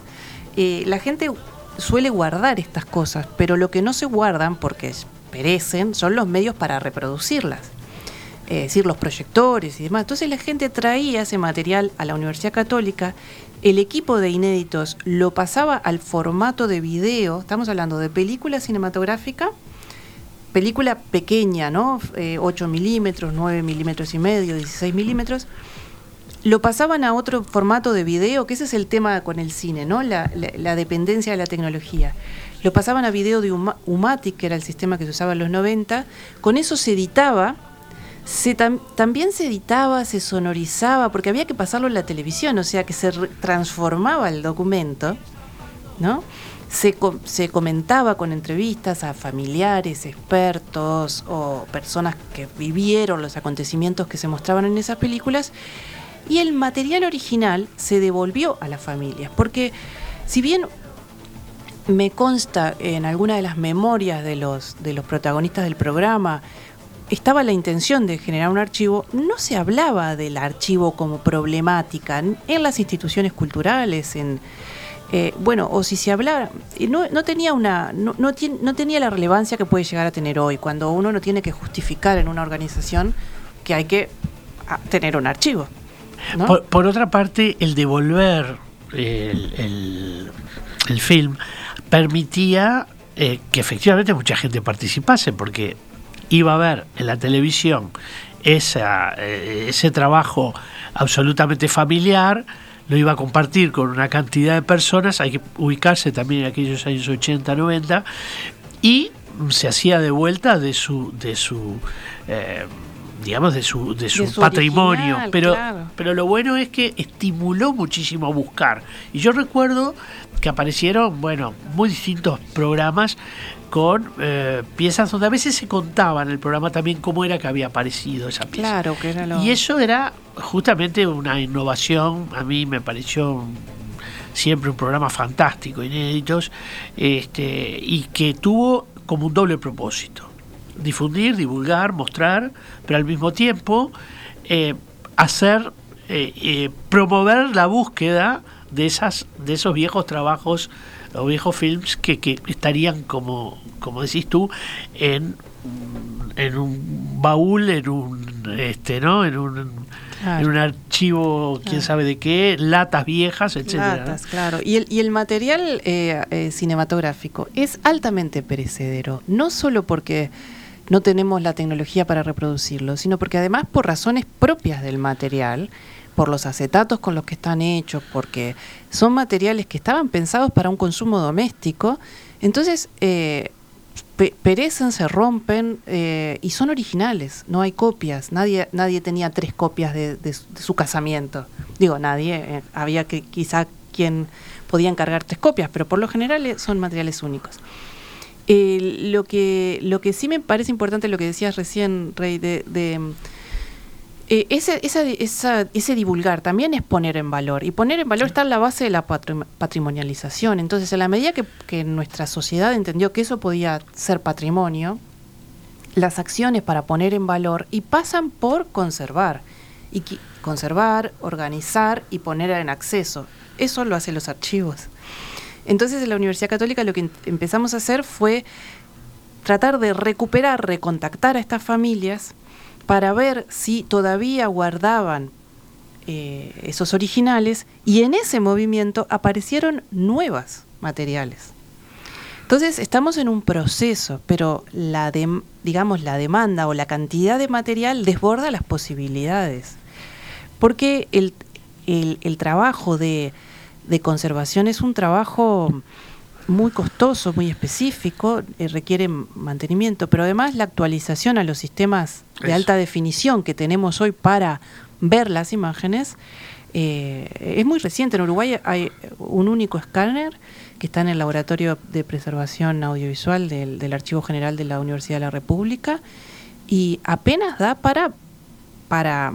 Eh, la gente suele guardar estas cosas, pero lo que no se guardan, porque perecen, son los medios para reproducirlas. Es decir, los proyectores y demás. Entonces la gente traía ese material a la Universidad Católica, el equipo de inéditos lo pasaba al formato de video, estamos hablando de película cinematográfica, película pequeña, ¿no? 8 eh, milímetros, 9 milímetros y medio, 16 milímetros, lo pasaban a otro formato de video, que ese es el tema con el cine, ¿no? La, dependencia de la tecnología. Lo pasaban a video de Umatic, que era el sistema que se usaba en los 90. Con eso se editaba. También se editaba, se sonorizaba, porque había que pasarlo en la televisión, o sea que se transformaba el documento, ¿no? Se, se, comentaba con entrevistas a familiares, expertos o personas que vivieron los acontecimientos que se mostraban en esas películas y el material original se devolvió a las familias, porque si bien me consta en alguna de las memorias de los, de los protagonistas del programa, estaba la intención de generar un archivo, no se hablaba del archivo como problemática en las instituciones culturales, en eh, bueno, o si se hablaba, no, no tenía una, no, tenía la relevancia que puede llegar a tener hoy, cuando uno no tiene que justificar en una organización que hay que ah, tener un archivo. Por, otra parte, el devolver el, film permitía eh, que efectivamente mucha gente participase, porque iba a ver en la televisión esa, eh, ese trabajo absolutamente familiar, lo iba a compartir con una cantidad de personas, hay que ubicarse también en aquellos años 80, 90, y se hacía de vuelta de su, de su eh, digamos, de su, de su, patrimonio. pero, pero lo bueno es que estimuló muchísimo a buscar. Y yo recuerdo que aparecieron, bueno, muy distintos programas con eh, piezas donde a veces se contaba en el programa también cómo era que había aparecido esa pieza. Claro, que era lo... Y eso era justamente una innovación, a mí me pareció siempre un programa fantástico, inéditos, este, y que tuvo como un doble propósito difundir, divulgar, mostrar, pero al mismo tiempo eh, hacer, eh, eh, promover la búsqueda de, esas, de esos viejos trabajos o viejos films que, que estarían, como, como decís tú, en, en un baúl, en un, este, ¿no? en un en un archivo, quién sabe de qué, latas viejas, etcétera. Latas, claro. Y el, y el material cinematográfico es altamente perecedero, no solo porque no tenemos la tecnología para reproducirlo, sino porque además por razones propias del material, por los acetatos con los que están hechos, porque son materiales que estaban pensados para un consumo doméstico, entonces eh, perecen, se rompen eh, y son originales, no hay copias, nadie, nadie tenía tres copias de, su casamiento. Digo, nadie, eh, había que quizá quien podía encargar tres copias, pero por lo general son materiales únicos lo, que, lo que sí me parece importante, lo que decías recién, Rey, de, eh, ese, ese divulgar también es poner en valor. Y poner en valor está en la base de la patrimonialización. Entonces, en la medida que, nuestra sociedad entendió que eso podía ser patrimonio, las acciones para poner en valor y pasan por conservar. Y conservar, organizar y poner en acceso. Eso lo hacen los archivos. Entonces, en la Universidad Católica lo que empezamos a hacer fue tratar de recuperar, recontactar a estas familias para ver si todavía guardaban eh, esos originales y en ese movimiento aparecieron nuevas materiales. Entonces estamos en un proceso, pero la digamos la demanda o la cantidad de material desborda las posibilidades, porque el, trabajo de, de conservación es un trabajo muy costoso, muy específico, eh, requiere mantenimiento, pero además la actualización a los sistemas de alta definición que tenemos hoy para ver las imágenes eh, es muy reciente. En Uruguay hay un único escáner que está en el Laboratorio de Preservación Audiovisual del, del Archivo General de la Universidad de la República y apenas da para, para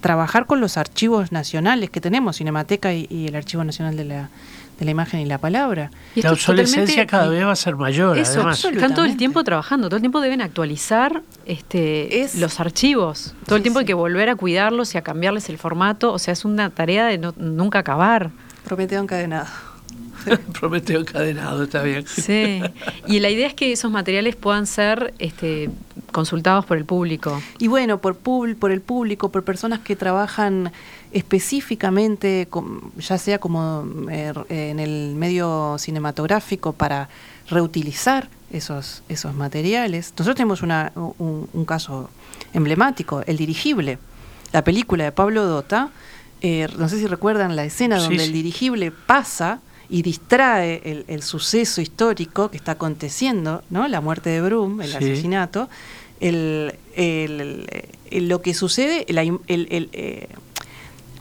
trabajar con los archivos nacionales que tenemos, Cinemateca y el Archivo Nacional de la de la imagen y la palabra. la obsolescencia cada vez va a ser mayor. Eso, además. están todo el tiempo trabajando, todo el tiempo deben actualizar este, los archivos, todo el tiempo hay que volver a cuidarlos y a cambiarles el formato, o sea, es una tarea de nunca acabar. Prometeo encadenado. (laughs) Prometeo encadenado, está bien. Sí, y la idea es que esos materiales puedan ser este, consultados por el público. Y bueno, por, por el público, por personas que trabajan específicamente, ya sea como eh, en el medio cinematográfico, para reutilizar esos, esos materiales. Nosotros tenemos un, caso emblemático, el dirigible, la película de Pablo Dota. Eh, no sé si recuerdan la escena donde el dirigible pasa y distrae el, suceso histórico que está aconteciendo, ¿no? La muerte de Brum, el asesinato. El, lo que sucede, el, eh,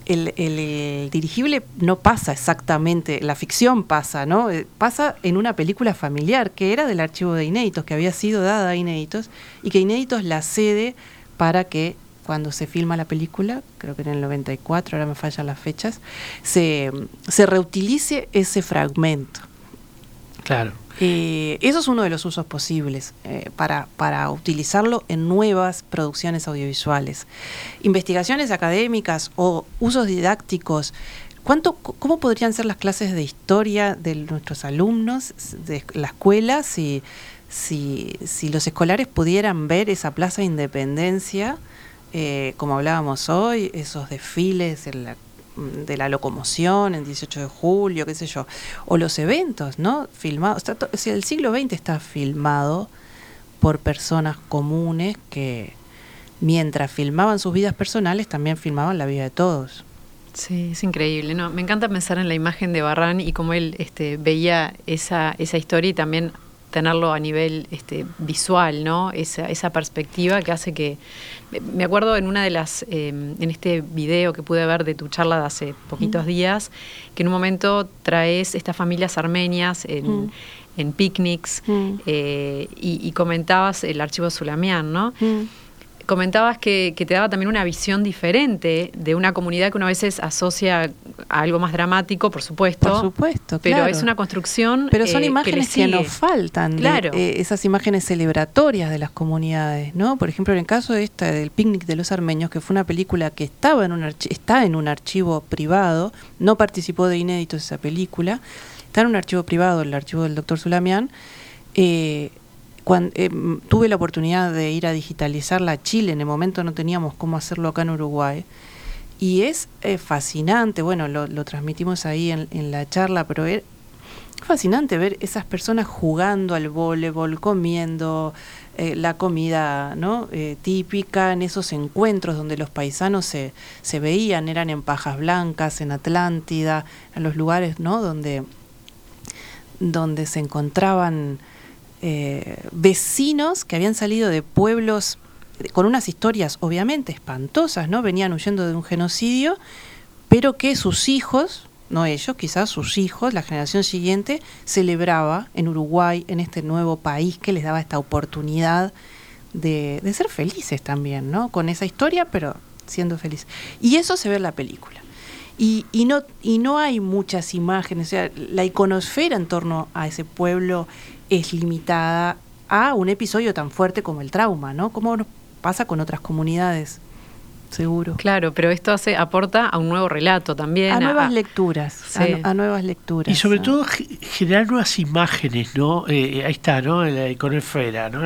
el, dirigible no pasa exactamente, la ficción pasa, ¿no? Eh, pasa en una película familiar que era del archivo de Inéditos, que había sido dada a Inéditos, y que Inéditos la cede para que cuando se filma la película, creo que en el 94, ahora me fallan las fechas, se, se reutilice ese fragmento. Claro. Eh, eso es uno de los usos posibles eh, para, para utilizarlo en nuevas producciones audiovisuales. Investigaciones académicas o usos didácticos. ¿Cuánto, ¿Cómo podrían ser las clases de historia de nuestros alumnos de la escuela si, si, los escolares pudieran ver esa Plaza de Independencia, eh, como hablábamos hoy, esos desfiles en la de la locomoción en 18 de julio, qué sé yo, o los eventos, ¿no? Filmados, si el siglo XX está filmado por personas comunes que mientras filmaban sus vidas personales también filmaban la vida de todos. Sí, es increíble. No, me encanta pensar en la imagen de Barran y cómo él este, veía esa, esa historia y también tenerlo a nivel este, visual, ¿no? Esa, esa perspectiva que hace que... Me acuerdo en una de las, em, en este video que pude ver de tu charla de hace poquitos días, que en un momento traes estas familias armenias en, picnics eh, y, comentabas el archivo Sulamián, ¿no? Comentabas que, te daba también una visión diferente de una comunidad que uno a veces asocia a algo más dramático, por supuesto. Por supuesto, Pero es una construcción. Pero son eh, imágenes que, nos faltan. Claro. Eh, esas imágenes celebratorias de las comunidades, ¿no? Por ejemplo, en el caso de esta, del picnic de los armenios, que fue una película que estaba en un está en un archivo privado, no participó de inéditos esa película, está en un archivo privado, el archivo del doctor Sulamián. Eh, cuando, eh, tuve la oportunidad de ir a digitalizarla a Chile, en el momento no teníamos cómo hacerlo acá en Uruguay. Y es eh, fascinante, bueno, lo, transmitimos ahí en, la charla, pero es fascinante ver esas personas jugando al voleibol, comiendo eh, la comida ¿no? típica, en esos encuentros donde los paisanos se, se veían, eran en Pajas Blancas, en Atlántida, en los lugares ¿no? donde, donde se encontraban eh, vecinos que habían salido de pueblos con unas historias obviamente espantosas, ¿no? Venían huyendo de un genocidio, pero que sus hijos, no ellos, quizás sus hijos, la generación siguiente, celebraba en Uruguay, en este nuevo país que les daba esta oportunidad de, ser felices también, ¿no? Con esa historia, pero siendo feliz. Y eso se ve en la película. Y, no, y no hay muchas imágenes, o sea, la iconosfera en torno a ese pueblo es limitada a un episodio tan fuerte como el trauma, ¿no? Como pasa con otras comunidades seguro. Claro, pero esto hace aporta a un nuevo relato también. A, nuevas lecturas, a, nuevas lecturas. Y sobre todo generar nuevas imágenes, ¿no? Eh, eh, ahí está, ¿no? La iconofera, ¿no?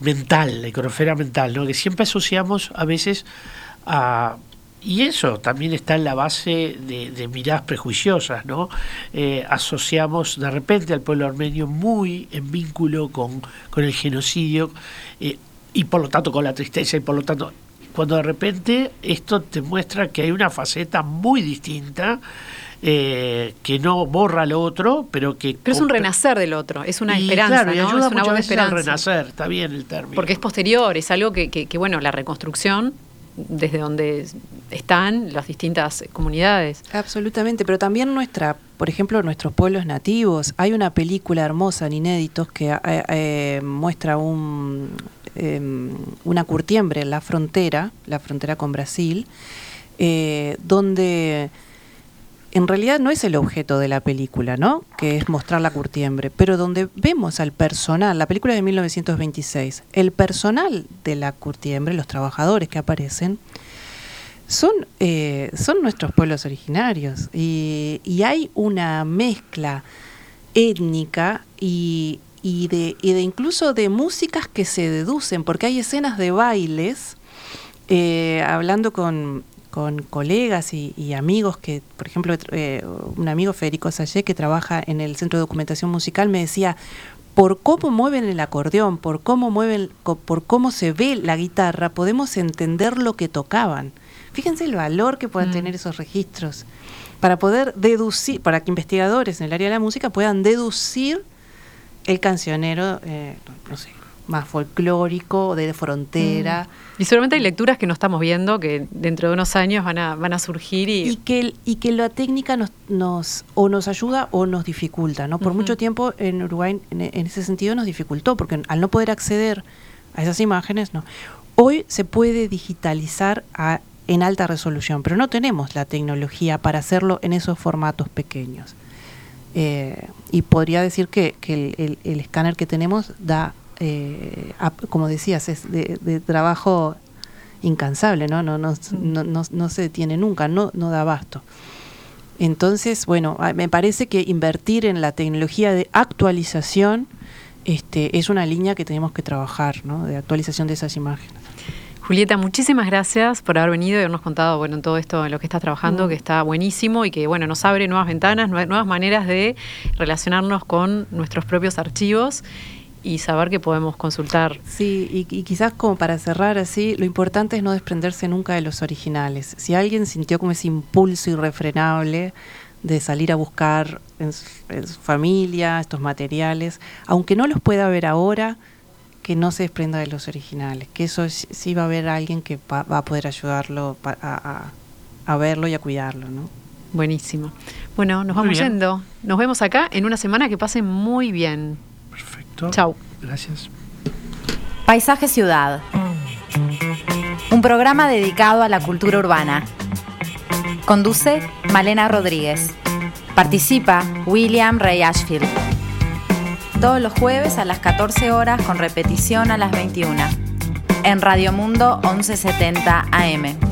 mental, la iconofera mental, ¿no? Que siempre asociamos a veces a y eso también está en la base de, miradas prejuiciosas, ¿no? Eh, asociamos de repente al pueblo armenio muy en vínculo con, con el genocidio y por lo tanto con la tristeza y por lo tanto cuando de repente esto te muestra que hay una faceta muy distinta eh, que no borra lo otro, pero que... Pero es un renacer del otro, es una esperanza, ¿no? es una de esperanza. renacer, está bien el término. Porque es posterior, es algo que, que, bueno, la reconstrucción desde donde están las distintas comunidades. Absolutamente, pero también nuestra, por ejemplo, nuestros pueblos nativos. Hay una película hermosa en Inéditos que eh, eh, muestra un, Em, una curtiembre en la frontera, la frontera con Brasil, eh, donde en realidad no es el objeto de la película, ¿no? Que es mostrar la curtiembre, pero donde vemos al personal, la película de 1926, el personal de la curtiembre, los trabajadores que aparecen, son, eh, son nuestros pueblos originarios y, hay una mezcla étnica y, y de, y de incluso de músicas que se deducen, porque hay escenas de bailes, eh, hablando con, con colegas y, amigos que, por ejemplo, eh, un amigo Federico Sayé que trabaja en el Centro de Documentación Musical me decía, por cómo mueven el acordeón, por cómo mueven, por cómo se ve la guitarra, podemos entender lo que tocaban. Fíjense el valor que puedan mm. tener esos registros para poder deducir, para que investigadores en el área de la música puedan deducir el cancionero, eh, no sé, más folclórico, de frontera. Mm. Y seguramente hay lecturas que no estamos viendo que dentro de unos años van a, van a surgir y... Y que, y que la técnica nos, nos o nos ayuda o nos dificulta, ¿no? Por mucho tiempo en Uruguay en, ese sentido nos dificultó, porque al no poder acceder a esas imágenes, no. Hoy se puede digitalizar en alta resolución, pero no tenemos la tecnología para hacerlo en esos formatos pequeños. Eh, y podría decir que, el, escáner que tenemos da, eh, como decías, es de, trabajo incansable, ¿no? No, no, no, no, se detiene nunca, no, no da abasto. Entonces, bueno, me parece que invertir en la tecnología de actualización este, es una línea que tenemos que trabajar, ¿no? De actualización de esas imágenes. Julieta, muchísimas gracias por haber venido y habernos contado bueno, todo esto en lo que estás trabajando, mm. que está buenísimo y que bueno, nos abre nuevas ventanas, nuevas maneras de relacionarnos con nuestros propios archivos y saber que podemos consultar. Sí, y, quizás como para cerrar así, lo importante es no desprenderse nunca de los originales. Si alguien sintió como ese impulso irrefrenable de salir a buscar en su familia estos materiales, aunque no los pueda ver ahora, que no se desprenda de los originales, que eso sí va a haber alguien que va, a poder ayudarlo a, verlo y a cuidarlo, ¿no? Buenísimo. Bueno, nos vamos yendo. Nos vemos acá en una semana que pase muy bien. Perfecto. Chau. Gracias. Paisaje Ciudad. Un programa dedicado a la cultura urbana. Conduce Malena Rodríguez. Participa William Ray Ashfield todos los jueves a las 14 horas con repetición a las 21. En Radio Mundo 1170 AM.